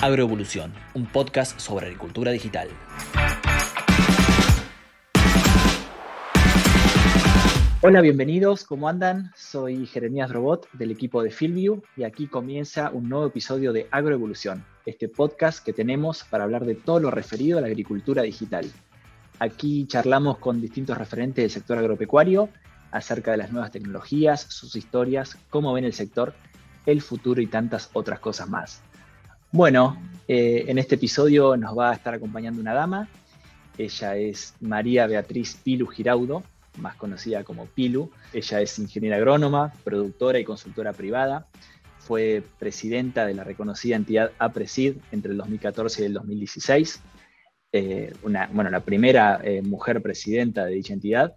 Agroevolución, un podcast sobre agricultura digital. Hola, bienvenidos, ¿cómo andan? Soy Jeremías Robot del equipo de Fieldview y aquí comienza un nuevo episodio de Agroevolución, este podcast que tenemos para hablar de todo lo referido a la agricultura digital. Aquí charlamos con distintos referentes del sector agropecuario acerca de las nuevas tecnologías, sus historias, cómo ven el sector, el futuro y tantas otras cosas más. Bueno, eh, en este episodio nos va a estar acompañando una dama. Ella es María Beatriz Pilu Giraudo, más conocida como Pilu. Ella es ingeniera agrónoma, productora y consultora privada. Fue presidenta de la reconocida entidad APRESID entre el 2014 y el 2016. Eh, una, bueno, la primera eh, mujer presidenta de dicha entidad.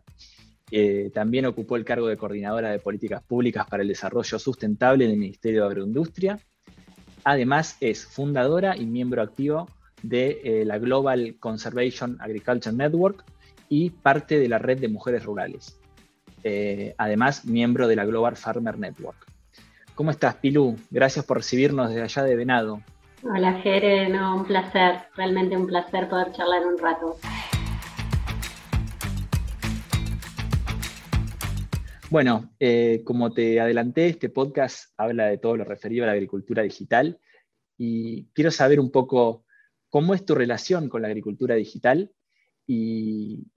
también ocupó el cargo de coordinadora de políticas públicas para el desarrollo sustentable en el Ministerio de Agroindustria Además, es fundadora y miembro activo de eh, la Global Conservation Agriculture Network y parte de la red de mujeres rurales. Eh, además, miembro de la Global Farmer Network. ¿Cómo estás, Pilu? Gracias por recibirnos desde allá de Venado. Hola, Jere. No, un placer, realmente un placer poder charlar un rato. Bueno, eh, como te adelanté, este podcast habla de todo lo referido a la agricultura digital y quiero saber un poco cómo es tu relación con la agricultura digital y,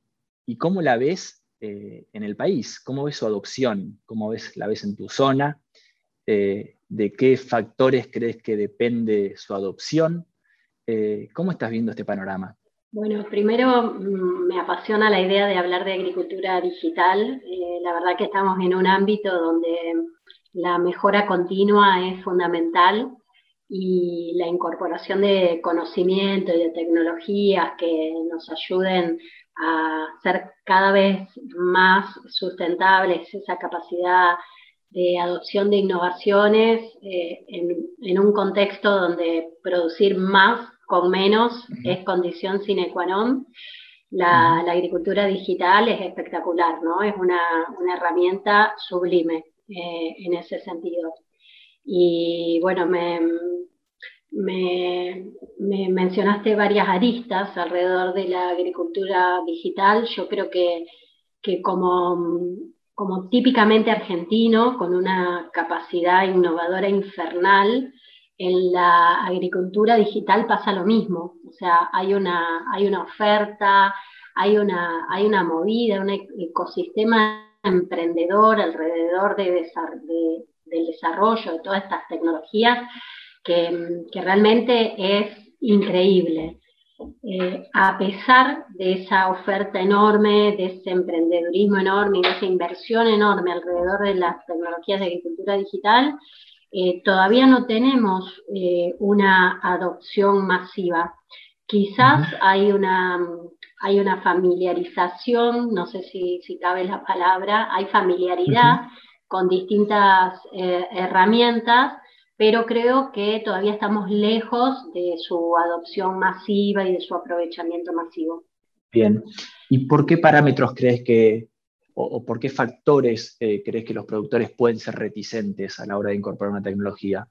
cómo la ves eh, en el país, cómo ves su adopción, cómo ves, la ves en tu zona, eh, de qué factores crees que depende su adopción, ¿cómo estás viendo este panorama? Bueno, primero mm, me apasiona la idea de hablar de agricultura digital. Eh, la verdad que estamos en un ámbito donde la mejora continua es fundamental y la incorporación de conocimiento y de tecnologías que nos ayuden a ser cada vez más sustentables, esa capacidad de adopción de innovaciones eh, en, un contexto donde producir más con menos es condición sine qua non. La, agricultura digital es espectacular, ¿no? Es una, herramienta sublime eh, en ese sentido. Y bueno, me, me, mencionaste varias aristas alrededor de la agricultura digital. Yo creo que, que como, como típicamente argentino, con una capacidad innovadora infernal, en la agricultura digital pasa lo mismo, o sea, hay una, hay una oferta, hay una, hay una movida, un ecosistema emprendedor alrededor de, del desarrollo de todas estas tecnologías que, realmente es increíble. Eh, a pesar de esa oferta enorme, de ese emprendedurismo enorme y de esa inversión enorme alrededor de las tecnologías de agricultura digital, eh, todavía no tenemos eh, una adopción masiva. Quizás hay, una, hay una familiarización, no sé si, cabe la palabra, hay familiaridad con distintas eh, herramientas, pero creo que todavía estamos lejos de su adopción masiva y de su aprovechamiento masivo. Bien, ¿y por qué parámetros crees que, o, por qué factores eh, crees que los productores pueden ser reticentes a la hora de incorporar una tecnología?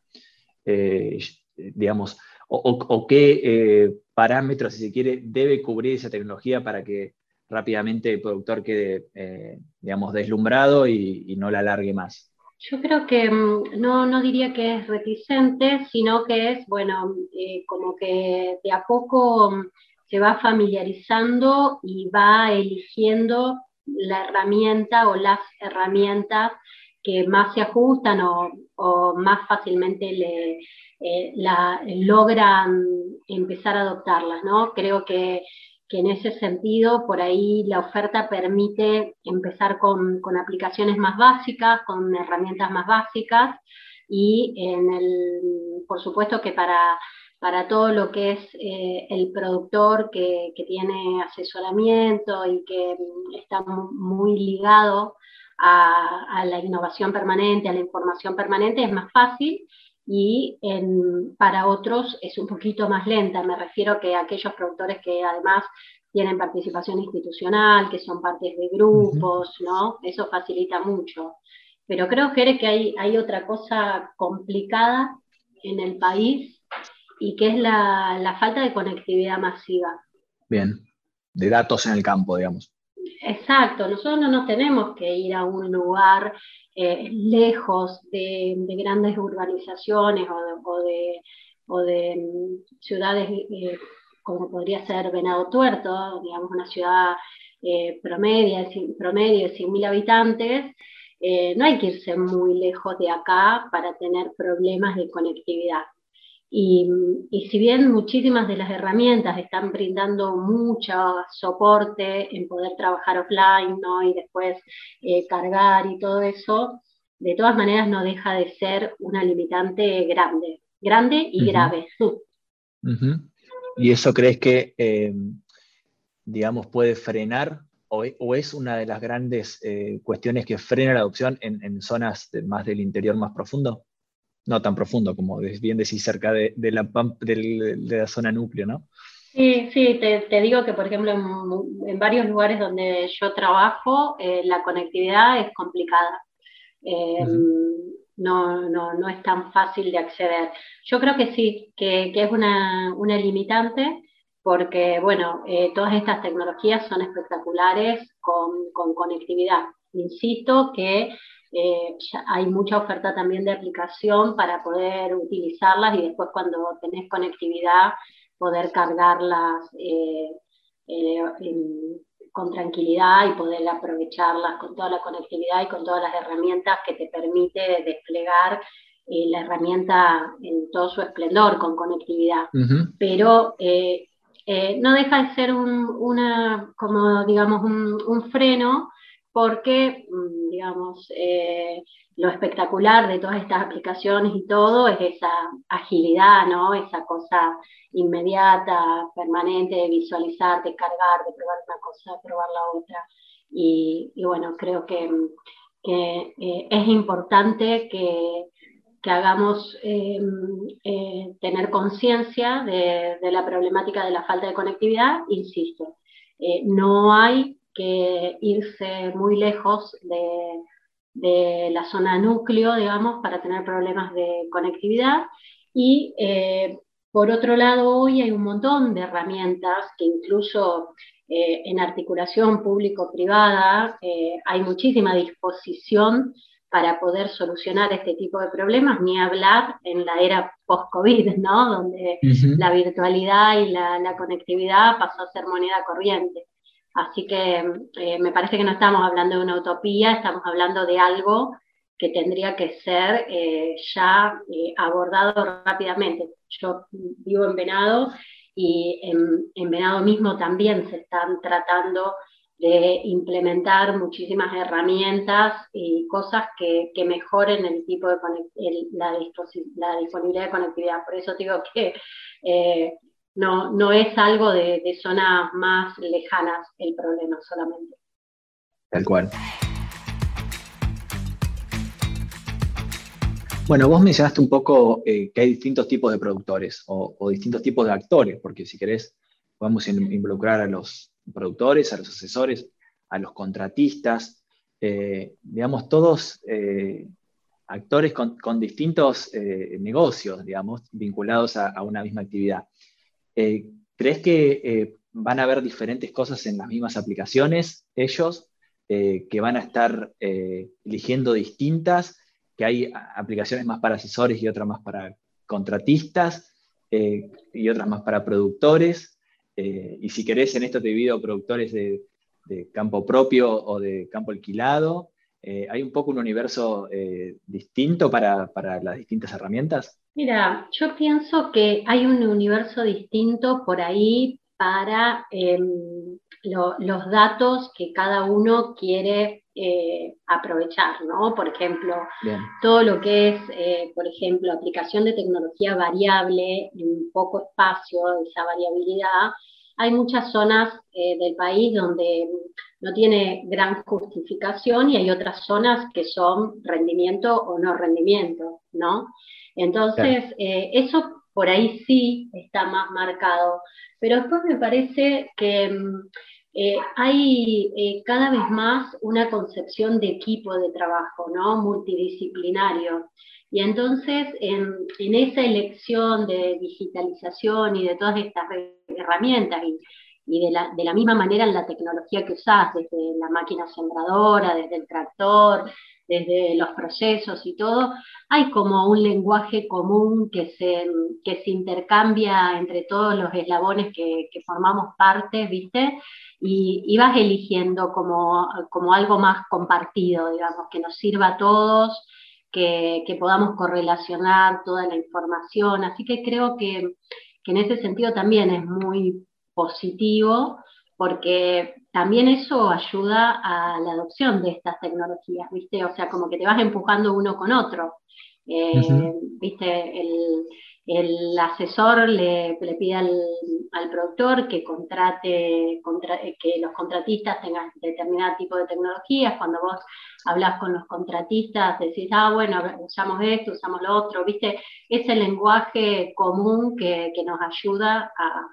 Eh, digamos, o, qué eh, parámetros, si se quiere, debe cubrir esa tecnología para que rápidamente el productor quede, digamos, deslumbrado y, no la alargue más. Yo creo que mm, no, no diría que es reticente, sino que es, bueno, como que de a poco mm, se va familiarizando y va eligiendo la herramienta o las herramientas que más se ajustan o, más fácilmente le, eh, logran empezar a adoptarlas, ¿no? Creo que, en ese sentido, por ahí la oferta permite empezar con, aplicaciones más básicas, con herramientas más básicas y en el, por supuesto que para para todo lo que es eh, el productor que, tiene asesoramiento y que mm, está muy ligado a, la innovación permanente, a la información permanente, es más fácil y para otros es un poquito más lenta. Me refiero que aquellos productores que además tienen participación institucional, que son partes de grupos, ¿no? Eso facilita mucho. Pero creo, Jere, que hay, hay otra cosa complicada en el país y que es la, falta de conectividad masiva. Bien, de datos en el campo, digamos. Exacto, nosotros no nos tenemos que ir a un lugar eh, lejos de, grandes urbanizaciones o de, mm, ciudades eh, como podría ser Venado Tuerto, digamos una ciudad eh, promedio, promedio de 100.000 habitantes, eh, no hay que irse muy lejos de acá para tener problemas de conectividad. Y, si bien muchísimas de las herramientas están brindando mucho soporte en poder trabajar offline ¿no? y después eh, cargar y todo eso, de todas maneras no deja de ser una limitante grande, grande y grave. ¿Y eso crees que, eh, digamos, puede frenar o, es una de las grandes eh, cuestiones que frena la adopción en, zonas más del interior más profundo? No tan profundo como bien decís cerca de, la, de la zona núcleo, ¿no? Sí, sí, te, digo que por ejemplo en, varios lugares donde yo trabajo eh, la conectividad es complicada. no, no, no, es tan fácil de acceder. Yo creo que sí, que, que es una, una limitante porque, bueno, eh, todas estas tecnologías son espectaculares con, conectividad. Insisto que eh, hay mucha oferta también de aplicación para poder utilizarlas y después cuando tenés conectividad poder cargarlas eh, con tranquilidad y poder aprovecharlas con toda la conectividad y con todas las herramientas que te permite desplegar la herramienta en todo su esplendor con conectividad. Pero eh, no deja de ser un, una, como digamos, un, freno porque, mm, digamos, eh, lo espectacular de todas estas aplicaciones y todo es esa agilidad, ¿no? Esa cosa inmediata, permanente de visualizar, de cargar, de probar una cosa, de probar la otra. Y, bueno, creo que, eh, es importante que, que hagamos eh, tener conciencia de, la problemática de la falta de conectividad, insisto, no hay que irse muy lejos de, la zona núcleo, digamos, para tener problemas de conectividad. Y eh, por otro lado, hoy hay un montón de herramientas que incluso en articulación público-privada hay muchísima disposición para poder solucionar este tipo de problemas, ni hablar en la era post-COVID, ¿no? Donde la virtualidad y la, conectividad pasó a ser moneda corriente. Así que eh, me parece que no estamos hablando de una utopía, estamos hablando de algo que tendría que ser eh, ya eh, abordado rápidamente. Yo vivo en Venado y en, en Venado mismo también se están tratando de implementar muchísimas herramientas y cosas que, mejoren el tipo de la, disponibilidad de conectividad. Por eso digo que no, no es algo de, zonas más lejanas el problema solamente. Tal cual. Bueno, vos mencionaste un poco eh, que hay distintos tipos de productores o, o, distintos tipos de actores, porque si querés, podemos involucrar a los productores, a los asesores, a los contratistas, eh, digamos, todos eh, actores con, distintos eh, negocios, digamos, vinculados a, una misma actividad. ¿Crees que van a haber diferentes cosas en las mismas aplicaciones ellos, que van a estar eligiendo distintas, que hay aplicaciones más para asesores y otras más para contratistas y otras más para productores? Eh, y si querés, en esto te divido productores de, campo propio o de campo alquilado. Eh, ¿Hay un poco un universo eh, distinto para, las distintas herramientas? Mira, yo pienso que hay un universo distinto por ahí para em, los datos que cada uno quiere aprovechar, ¿no? Por ejemplo, todo lo que es, por ejemplo, aplicación de tecnología variable en poco espacio, esa variabilidad, hay muchas zonas eh, del país donde no tiene gran justificación y hay otras zonas que son rendimiento o no rendimiento, ¿no? Entonces, eh, eso por ahí sí está más marcado, pero después me parece que mm, eh, hay cada vez más una concepción de equipo de trabajo, ¿no? Multidisciplinario. Y entonces, en, esa elección de digitalización y de todas estas herramientas, y, de, la, misma manera en la tecnología que usás, desde la máquina sembradora, desde el tractor, desde los procesos y todo, hay como un lenguaje común que se, que se intercambia entre todos los eslabones que, formamos parte, ¿viste? Y, vas eligiendo como, como algo más compartido, digamos, que nos sirva a todos que, podamos correlacionar toda la información. Así que creo que, en ese sentido también es muy positivo porque también eso ayuda a la adopción de estas tecnologías, ¿viste? O sea, como que te vas empujando uno con otro. Eh, ¿Viste? El, el asesor le, pide al, productor que contrate, que los contratistas tengan determinado tipo de tecnologías. Cuando vos hablas con los contratistas, decís, ah, bueno, usamos esto, usamos lo otro, ¿viste? Ese lenguaje común que, nos ayuda a,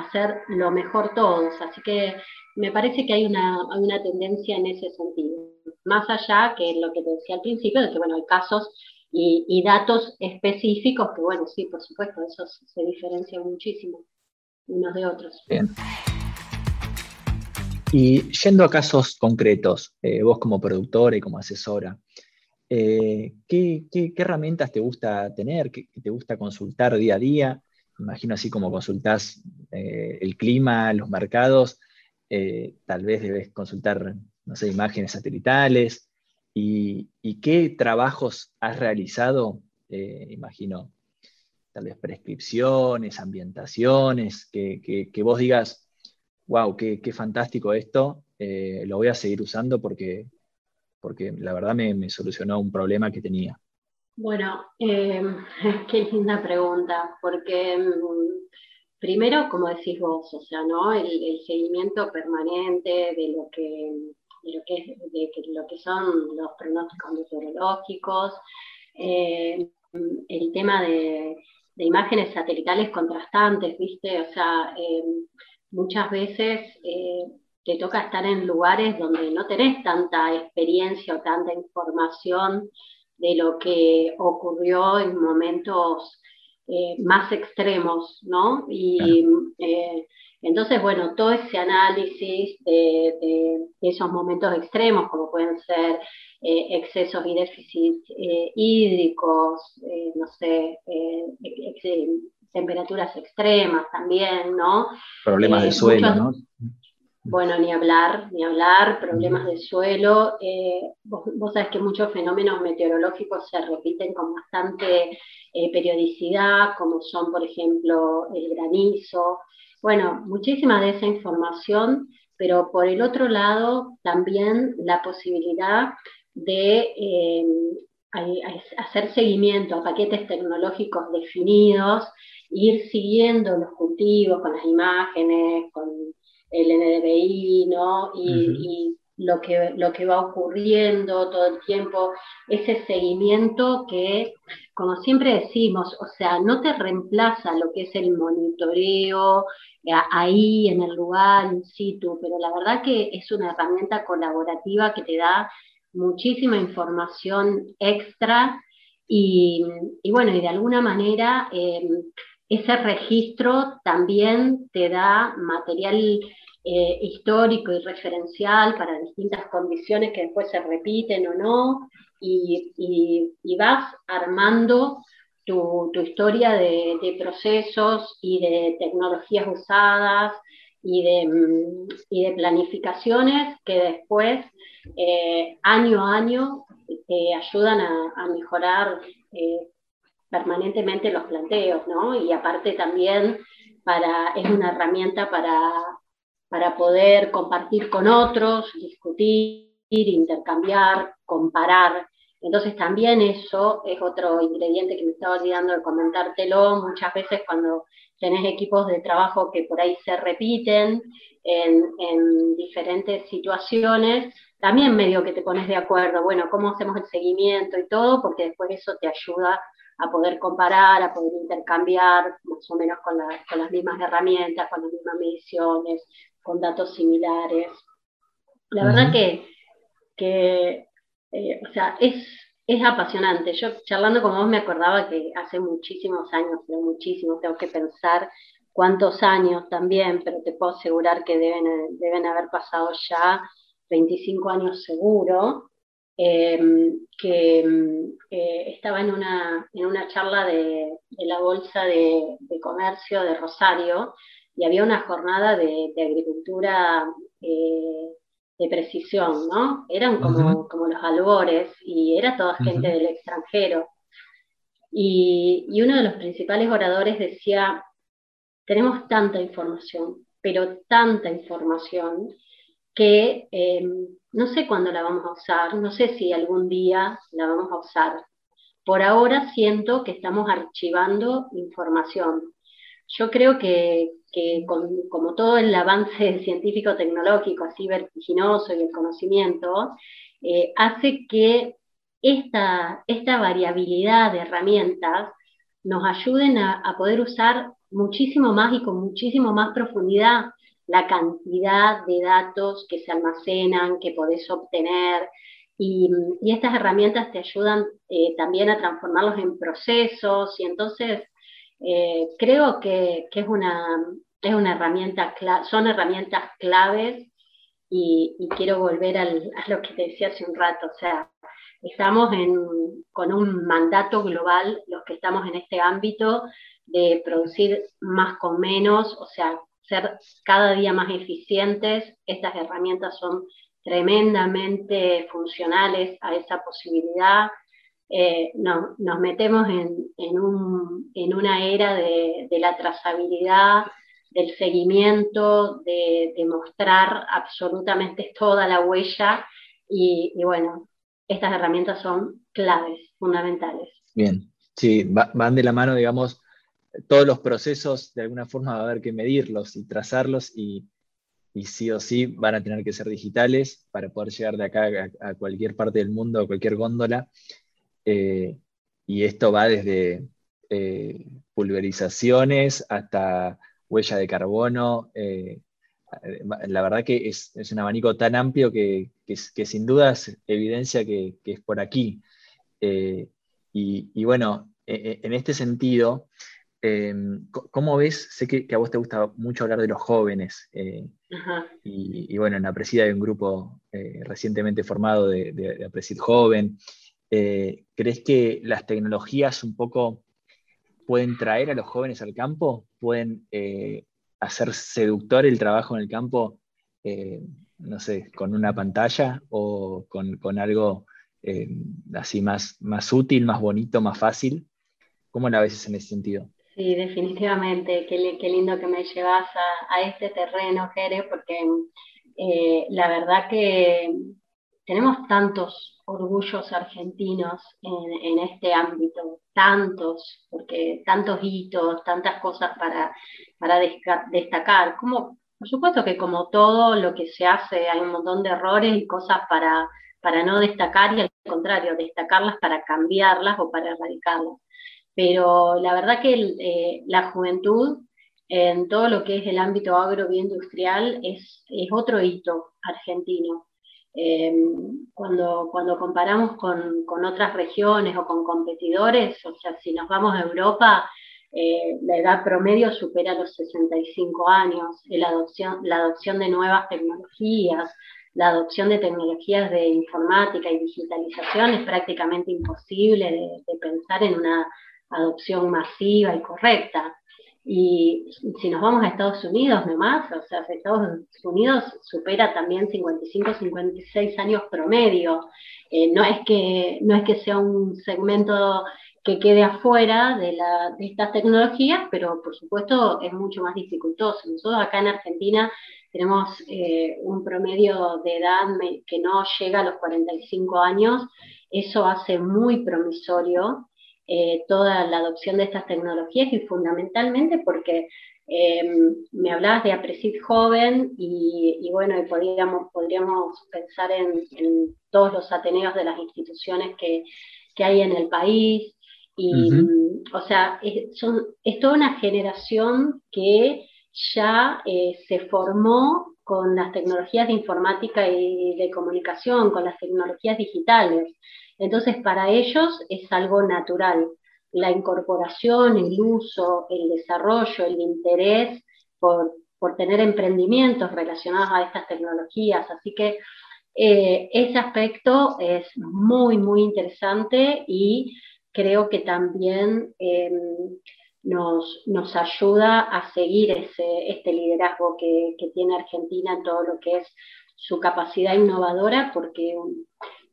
hacer lo mejor todos. Así que me parece que hay una, una tendencia en ese sentido. Más allá que lo que te decía al principio, de que, bueno, hay casos y, datos específicos que, bueno, sí, por supuesto, esos se diferencian muchísimo unos de otros. Bien. Y yendo a casos concretos, eh, vos como productora y como asesora, eh, ¿qué, herramientas te gusta tener? ¿Qué, te gusta consultar día a día? Imagino así como consultás eh, el clima, los mercados, tal vez debes consultar, no sé, imágenes satelitales, ¿Y, qué trabajos has realizado? Eh, imagino, tal vez prescripciones, ambientaciones, que, vos digas, wow, qué, fantástico esto, eh, lo voy a seguir usando porque, porque la verdad me, solucionó un problema que tenía. Bueno, eh, qué linda pregunta, porque mm, primero, como decís vos, o sea, ¿no? el seguimiento permanente de lo que de lo que, de lo que son los pronósticos meteorológicos, eh, el tema de, imágenes satelitales contrastantes, ¿viste? O sea, eh, muchas veces eh, te toca estar en lugares donde no tenés tanta experiencia o tanta información de lo que ocurrió en momentos más extremos, ¿no? Y entonces, bueno, todo ese análisis de, esos momentos extremos, como pueden ser eh, excesos y déficits eh, hídricos, eh, no sé, temperaturas extremas también, ¿no? Problemas de suelo, ¿no? Bueno, ni hablar, ni hablar, problemas de suelo. Vos, vos, sabés que muchos fenómenos meteorológicos se repiten con bastante periodicidad, como son, por ejemplo, el granizo, bueno, muchísima de esa información, pero por el otro lado también la posibilidad de eh, hacer seguimiento a paquetes tecnológicos definidos, ir siguiendo los cultivos con las imágenes, con el NDVI, ¿no? Y, lo que, lo que va ocurriendo todo el tiempo, ese seguimiento que, como siempre decimos, o sea, no te reemplaza lo que es el monitoreo eh, ahí en el lugar, in situ, pero la verdad que es una herramienta colaborativa que te da muchísima información extra y, bueno, y de alguna manera eh, ese registro también te da material eh, histórico y referencial para distintas condiciones que después se repiten o no, y, vas armando tu, historia de, procesos y de tecnologías usadas y de, mm, de planificaciones que después, eh, año a año, te ayudan a, mejorar eh, permanentemente los planteos, ¿no? Y aparte también para, es una herramienta para para poder compartir con otros, discutir, intercambiar, comparar. Entonces también eso es otro ingrediente que me estaba olvidando de comentártelo. Muchas veces cuando tenés equipos de trabajo que por ahí se repiten en, diferentes situaciones, también medio que te pones de acuerdo, bueno, cómo hacemos el seguimiento y todo, porque después eso te ayuda a poder comparar, a poder intercambiar más o menos con, con las mismas herramientas, con las mismas mediciones, con datos similares. La verdad que, que eh, o sea, es, es apasionante. Yo charlando con vos me acordaba que hace muchísimos años, pero muchísimos, tengo que pensar cuántos años también, pero te puedo asegurar que deben, deben haber pasado ya 25 años seguro, em, que eh, estaba en una, en una charla de, la Bolsa de, Comercio de Rosario y había una jornada de, agricultura eh, de precisión, ¿no? Eran como, como los albores y era toda gente del extranjero. Y, y, uno de los principales oradores decía, tenemos tanta información, pero tanta información, que eh, no sé cuándo la vamos a usar, no sé si algún día la vamos a usar. Por ahora siento que estamos archivando información. Yo creo que, como todo el avance científico-tecnológico así vertiginoso y el conocimiento, eh, hace que esta, esta variabilidad de herramientas nos ayuden a, poder usar muchísimo más y con muchísimo más profundidad la cantidad de datos que se almacenan, que podés obtener. Y, estas herramientas te ayudan eh, también a transformarlos en procesos y entonces eh, creo que, es, una, es una herramienta, son herramientas claves y, quiero volver a lo que te decía hace un rato, o sea, estamos con un mandato global, los que estamos en este ámbito, de producir más con menos, o sea, ser cada día más eficientes. Estas herramientas son tremendamente funcionales a esa posibilidad. Eh, no, nos metemos en, una era de, la trazabilidad, del seguimiento, de, mostrar absolutamente toda la huella y, bueno, estas herramientas son claves, fundamentales. Bien, sí, van de la mano, digamos, todos los procesos de alguna forma va a haber que medirlos y trazarlos y, sí o sí van a tener que ser digitales para poder llegar de acá a, cualquier parte del mundo, a cualquier góndola. Eh, y esto va desde eh, pulverizaciones hasta huella de carbono. Eh, la verdad que es, un abanico tan amplio que, sin duda es evidencia que, es por aquí. y, bueno, e, e, en este sentido, Em, ¿Cómo ves? Sé que, a vos te gusta mucho hablar de los jóvenes. Eh, y, bueno, en Apresid hay un grupo eh, recientemente formado de, de, Joven. Eh, ¿Crees que las tecnologías un poco pueden traer a los jóvenes al campo? ¿Pueden hacer seductor el trabajo en el campo, no sé, con una pantalla o con, algo así más, más útil, más bonito, más fácil? ¿Cómo la ves en ese sentido? Sí, definitivamente, qué, lindo que me llevas a, este terreno, Jerez, porque eh, la verdad que tenemos tantos orgullos argentinos en, este ámbito, tantos, porque tantos hitos, tantas cosas para, destacar. Como, por supuesto que como todo lo que se hace hay un montón de errores y cosas para, para no destacar y al contrario, destacarlas para cambiarlas o para erradicarlas pero la verdad que eh, la juventud en todo lo que es el ámbito agroindustrial es, es otro hito argentino. Eh, cuando, cuando comparamos con, con, otras regiones o con competidores, o sea, si nos vamos a Europa, eh, la edad promedio supera los 65 años, la adopción, la adopción de nuevas tecnologías, la adopción de tecnologías de informática y digitalización es prácticamente imposible de pensar en una adopción masiva y correcta. Y si nos vamos a Estados Unidos nomás, o sea, Estados Unidos supera también 55, 56 años promedio. Eh, no, es que, no es que sea un segmento que quede afuera de, estas tecnologías, pero por supuesto es mucho más dificultoso. Nosotros acá en Argentina tenemos eh, un promedio de edad que no llega a los 45 años. Eso hace muy promisorio eh, toda la adopción de estas tecnologías y fundamentalmente porque em, me hablabas de Apresid Joven y, bueno, podríamos, podríamos pensar en, todos los ateneos de las instituciones que, hay en el país. Y, o sea, es, toda una generación que ya eh, se formó con las tecnologías de informática y de comunicación, con las tecnologías digitales. Entonces, para ellos es algo natural. La incorporación, el uso, el desarrollo, el interés por, tener emprendimientos relacionados a estas tecnologías. Así que eh, ese aspecto es muy, muy interesante y creo que también em, nos, nos, ayuda a seguir ese, este liderazgo que, que, tiene Argentina en todo lo que es su capacidad innovadora, porque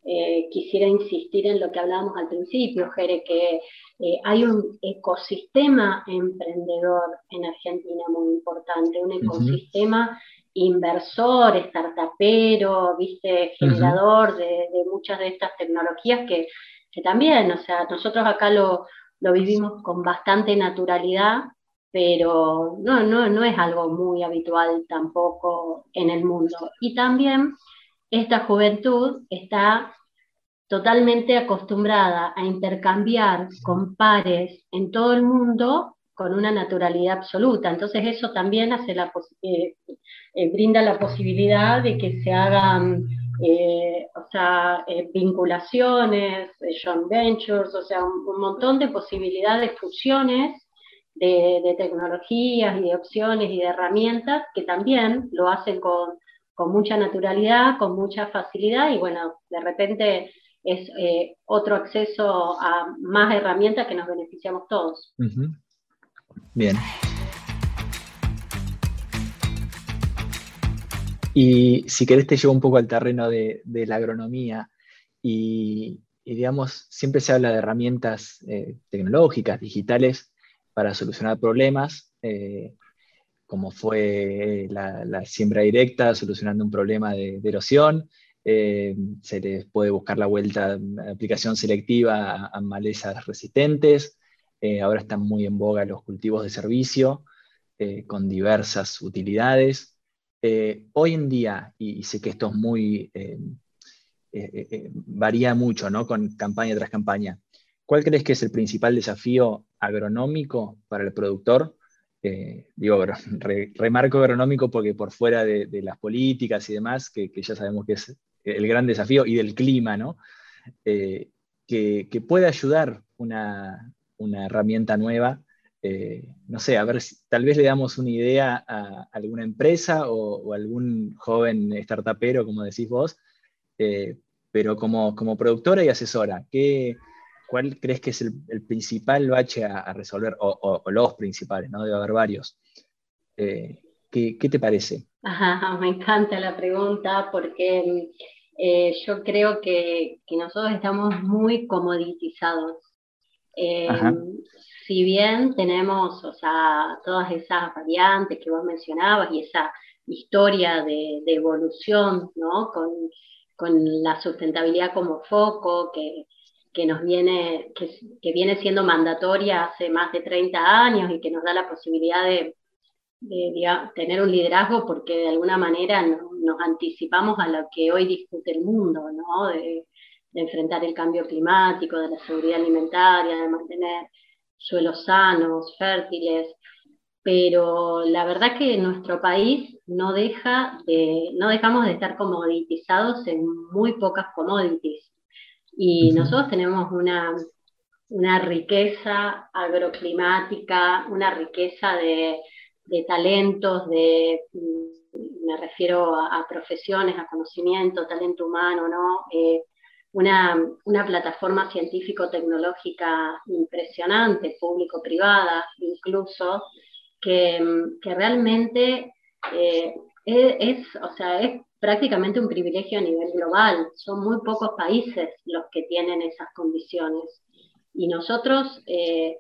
eh, quisiera insistir en lo que hablábamos al principio, Jere, que eh, hay un ecosistema emprendedor en Argentina muy importante, un ecosistema inversor, startupero, viste, generador de, muchas de estas tecnologías que, que, también, o sea, nosotros acá lo, lo vivimos con bastante naturalidad, pero no, no, no es algo muy habitual tampoco en el mundo. Y también esta juventud está totalmente acostumbrada a intercambiar con pares en todo el mundo con una naturalidad absoluta. Entonces eso también eh, eh, brinda la posibilidad de que se hagan eh, o sea, vinculaciones, joint ventures, o sea, un, montón de posibilidades, fusiones de, de, tecnologías y de opciones y de herramientas que también lo hacen con, con mucha naturalidad, con mucha facilidad y bueno, de repente es eh, otro acceso a más herramientas que nos beneficiamos todos. Bien. Y si querés te llevo un poco al terreno de, la agronomía y, digamos, siempre se habla de herramientas eh, tecnológicas, digitales, para solucionar problemas. Eh, como fue la, siembra directa, solucionando un problema de, erosión. Eh, se les puede buscar la vuelta, aplicación selectiva a, malezas resistentes. Eh, ahora están muy en boga los cultivos de servicio eh, con diversas utilidades. hoy en día, y, sé que esto es muy, varía mucho ¿no? con campaña tras campaña, ¿cuál crees que es el principal desafío agronómico para el productor eh, digo, remarco agronómico porque por fuera de, las políticas y demás, que, ya sabemos que es el gran desafío, y del clima, ¿no? Eh, que, puede ayudar una, herramienta nueva. Eh, no sé, a ver, si, tal vez le damos una idea a alguna empresa o, algún joven startupero, como decís vos, pero como, como productora y asesora, ¿qué, ¿cuál crees que es el, principal bache a, resolver? O, los principales, ¿no? Debe haber varios. Eh, ¿qué, te parece? me encanta la pregunta porque eh, yo creo que, nosotros estamos muy comoditizados. Eh, si bien tenemos o sea, todas esas variantes que vos mencionabas y esa historia de, evolución ¿no? con, con la sustentabilidad como foco, que, que nos viene, que, viene siendo mandatoria hace más de 30 años y que nos da la posibilidad de, tener un liderazgo porque de alguna manera nos anticipamos a lo que hoy discute el mundo, ¿no? de, enfrentar el cambio climático, de la seguridad alimentaria, de mantener suelos sanos, fértiles, pero la verdad que nuestro país no deja de, no dejamos de estar comoditizados en muy pocas commodities. Y nosotros tenemos una, riqueza agroclimática, una riqueza de, talentos, de, mm, me refiero a, profesiones, a conocimiento, talento humano, ¿no? Eh, una, plataforma científico-tecnológica impresionante, público-privada incluso, que, realmente eh, es, o sea, es prácticamente un privilegio a nivel global. Son muy pocos países los que tienen esas condiciones. Y nosotros, eh,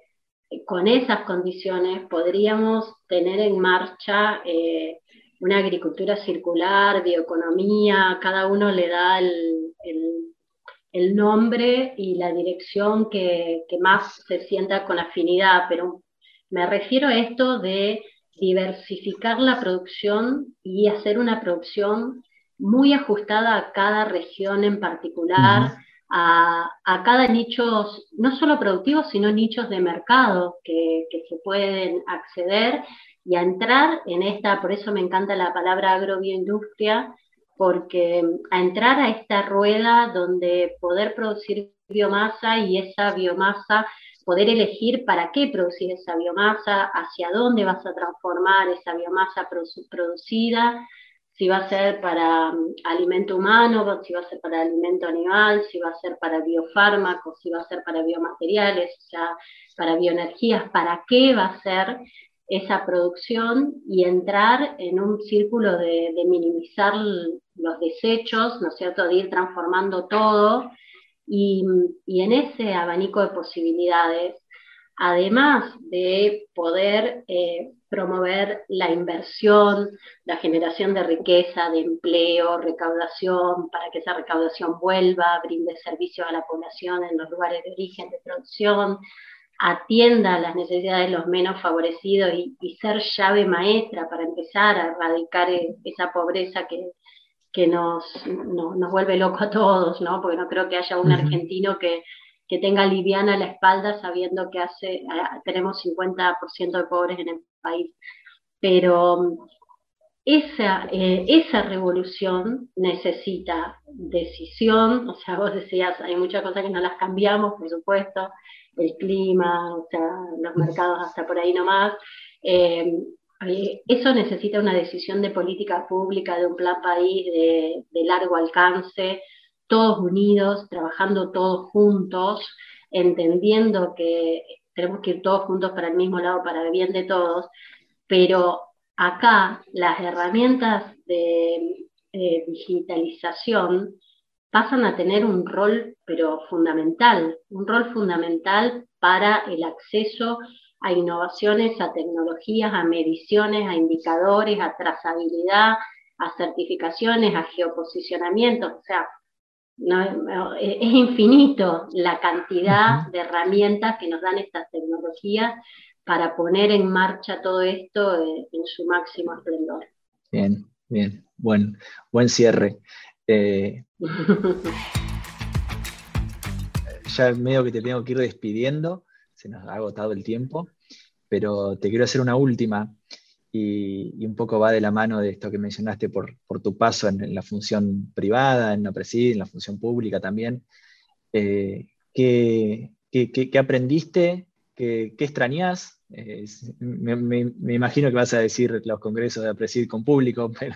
con esas condiciones, podríamos tener en marcha eh, una agricultura circular, bioeconomía, cada uno le da el, nombre y la dirección que, que más se sienta con afinidad, pero me refiero a esto de diversificar la producción y hacer una producción muy ajustada a cada región en particular, a, cada nicho, no solo productivo, sino nichos de mercado que, se pueden acceder y a entrar en esta, por eso me encanta la palabra agrobioindustria, porque a entrar a esta rueda donde poder producir biomasa y esa biomasa poder elegir para qué producir esa biomasa, hacia dónde vas a transformar esa biomasa producida, si va a ser para mm, alimento humano, si va a ser para alimento animal, si va a ser para biofármacos, si va a ser para biomateriales, o sea, para bioenergías, para qué va a ser esa producción y entrar en un círculo de, minimizar los desechos, ¿no es cierto?, de ir transformando todo. Y, en ese abanico de posibilidades, además de poder eh, promover la inversión, la generación de riqueza, de empleo, recaudación, para que esa recaudación vuelva, brinde servicios a la población en los lugares de origen de producción, atienda las necesidades de los menos favorecidos y, ser llave maestra para empezar a erradicar e, esa pobreza que, nos, nos vuelve loco a todos, ¿no? Porque no creo que haya un argentino que, que tenga liviana la espalda sabiendo que hace, tenemos 50% de pobres en el país. Pero esa, eh, esa revolución necesita decisión, o sea, vos decías, hay muchas cosas que no las cambiamos, por supuesto, el clima, o sea, los mercados hasta por ahí nomás. Eh, eh, eso necesita una decisión de política pública, de un plan país de, de largo alcance, todos unidos, trabajando todos juntos, entendiendo que tenemos que ir todos juntos para el mismo lado, para el bien de todos, pero acá las herramientas de digitalización pasan a tener un rol, pero fundamental, un rol fundamental para el acceso a innovaciones, a tecnologías, a mediciones, a indicadores, a trazabilidad, a certificaciones, a geoposicionamiento. O sea, es infinito la cantidad de herramientas que nos dan estas tecnologías para poner en marcha todo esto eh, en su máximo esplendor. Bien, bien, buen, buen cierre. Eh, ya medio que te tengo que ir despidiendo, se nos ha agotado el tiempo, pero te quiero hacer una última y, un poco va de la mano de esto que mencionaste por, tu paso en, la función privada, en la presidencia, en la función pública también. Eh, ¿qué, aprendiste? ¿Qué, extrañas? me, imagino que vas a decir los congresos de Apresid con público, pero,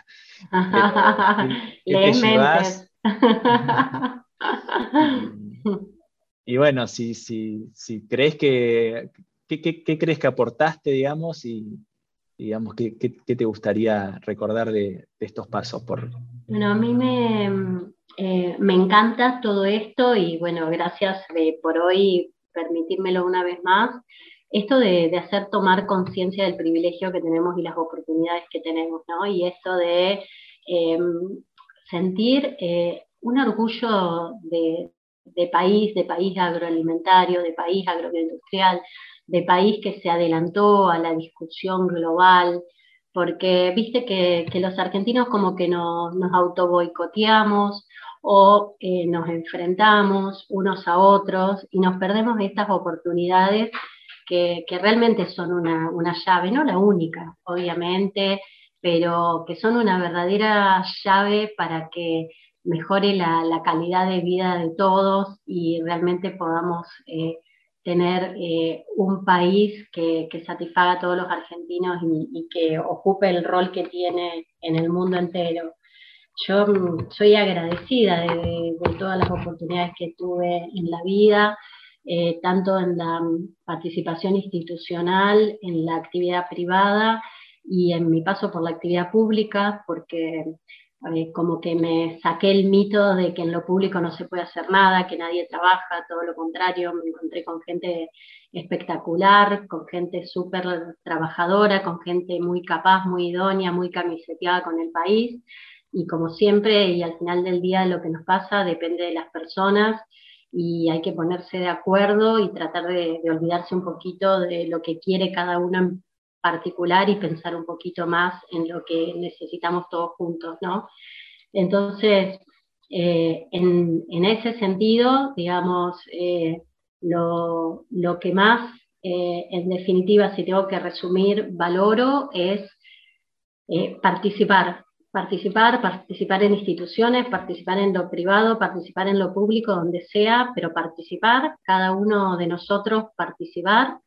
¿qué te llevas? y, bueno, si, si, si crees que, ¿qué, crees que aportaste, digamos, y, digamos, ¿qué, te gustaría recordar de, estos pasos? Por... Bueno, a mí me, eh, me encanta todo esto y bueno, gracias por hoy permitírmelo una vez más. Esto de, hacer tomar conciencia del privilegio que tenemos y las oportunidades que tenemos, ¿no? Y esto de em, sentir eh, un orgullo de, de país, de país agroalimentario, de país agroindustrial, de país que se adelantó a la discusión global, porque viste que, los argentinos como que nos auto boicoteamos o eh, nos enfrentamos unos a otros y nos perdemos estas oportunidades que, realmente son una, llave, no la única, obviamente, pero que son una verdadera llave para que mejore la, calidad de vida de todos y realmente podamos eh, tener eh, un país que, satisfaga a todos los argentinos y, que ocupe el rol que tiene en el mundo entero. Yo mm, soy agradecida de, todas las oportunidades que tuve en la vida, eh, tanto en la mm, participación institucional, en la actividad privada y en mi paso por la actividad pública, porque como que me saqué el mito de que en lo público no se puede hacer nada, que nadie trabaja, todo lo contrario, me encontré con gente espectacular, con gente súper trabajadora, con gente muy capaz, muy idónea, muy camiseteada con el país. Y como siempre, y al final del día lo que nos pasa depende de las personas y hay que ponerse de acuerdo y tratar de, de olvidarse un poquito de lo que quiere cada uno particular y pensar un poquito más en lo que necesitamos todos juntos, ¿no? Entonces, eh, en, ese sentido, digamos, eh, lo, que más, eh, en definitiva, si tengo que resumir, valoro es participar, participar, participar en instituciones, participar en lo privado, participar en lo público, donde sea, pero participar, cada uno de nosotros participar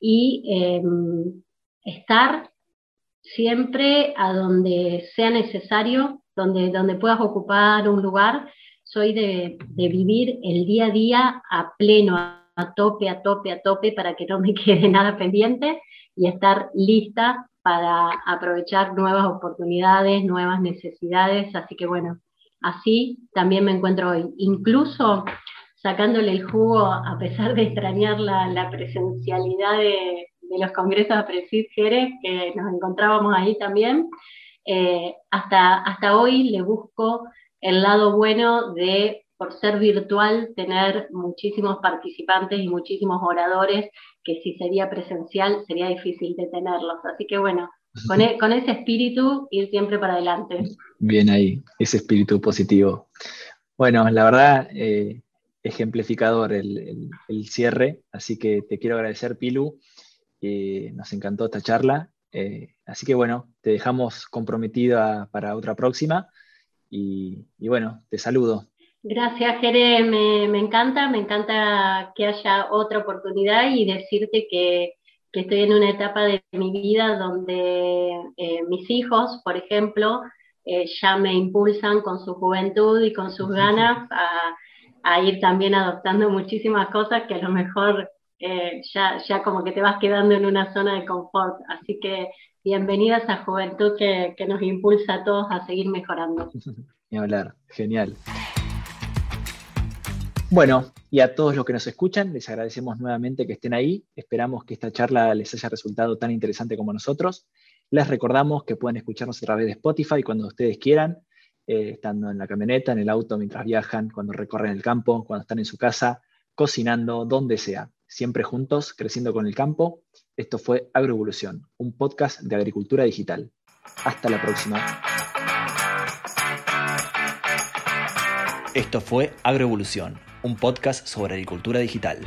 y em, estar siempre a donde sea necesario, donde, donde puedas ocupar un lugar. Soy de, de vivir el día a día a pleno, a tope, a tope, a tope, para que no me quede nada pendiente y estar lista para aprovechar nuevas oportunidades, nuevas necesidades. Así que bueno, así también me encuentro hoy. Incluso sacándole el jugo, a pesar de extrañar la, presencialidad de, los congresos a Presid Jerez, que nos encontrábamos ahí también, eh, hasta, hasta hoy le busco el lado bueno de por ser virtual, tener muchísimos participantes y muchísimos oradores que si sería presencial sería difícil de tenerlos. Así que bueno, con, e, ese espíritu ir siempre para adelante. Bien ahí, ese espíritu positivo. Bueno, la verdad, eh, ejemplificador el, cierre, así que te quiero agradecer, Pilu. Nos encantó esta charla. Eh, así que bueno, te dejamos comprometida para otra próxima. y bueno, te saludo. Gracias, Jere, me, encanta, me encanta que haya otra oportunidad y decirte que, estoy en una etapa de mi vida donde eh, mis hijos, por ejemplo, eh, ya me impulsan con su juventud y con sus ganas a, ir también adoptando muchísimas cosas que a lo mejor eh, ya, ya como que te vas quedando en una zona de confort. Así que bienvenida a juventud que, que nos impulsa a todos a seguir mejorando. Ni hablar, genial. Bueno, y a todos los que nos escuchan, les agradecemos nuevamente que estén ahí. Esperamos que esta charla les haya resultado tan interesante como nosotros. Les recordamos que pueden escucharnos a través de Spotify cuando ustedes quieran, eh, estando en la camioneta, en el auto, mientras viajan, cuando recorren el campo, cuando están en su casa, cocinando, donde sea. Siempre juntos, creciendo con el campo. Esto fue Agroevolución, un podcast de agricultura digital. Hasta la próxima. Esto fue Agroevolución un podcast sobre agricultura digital.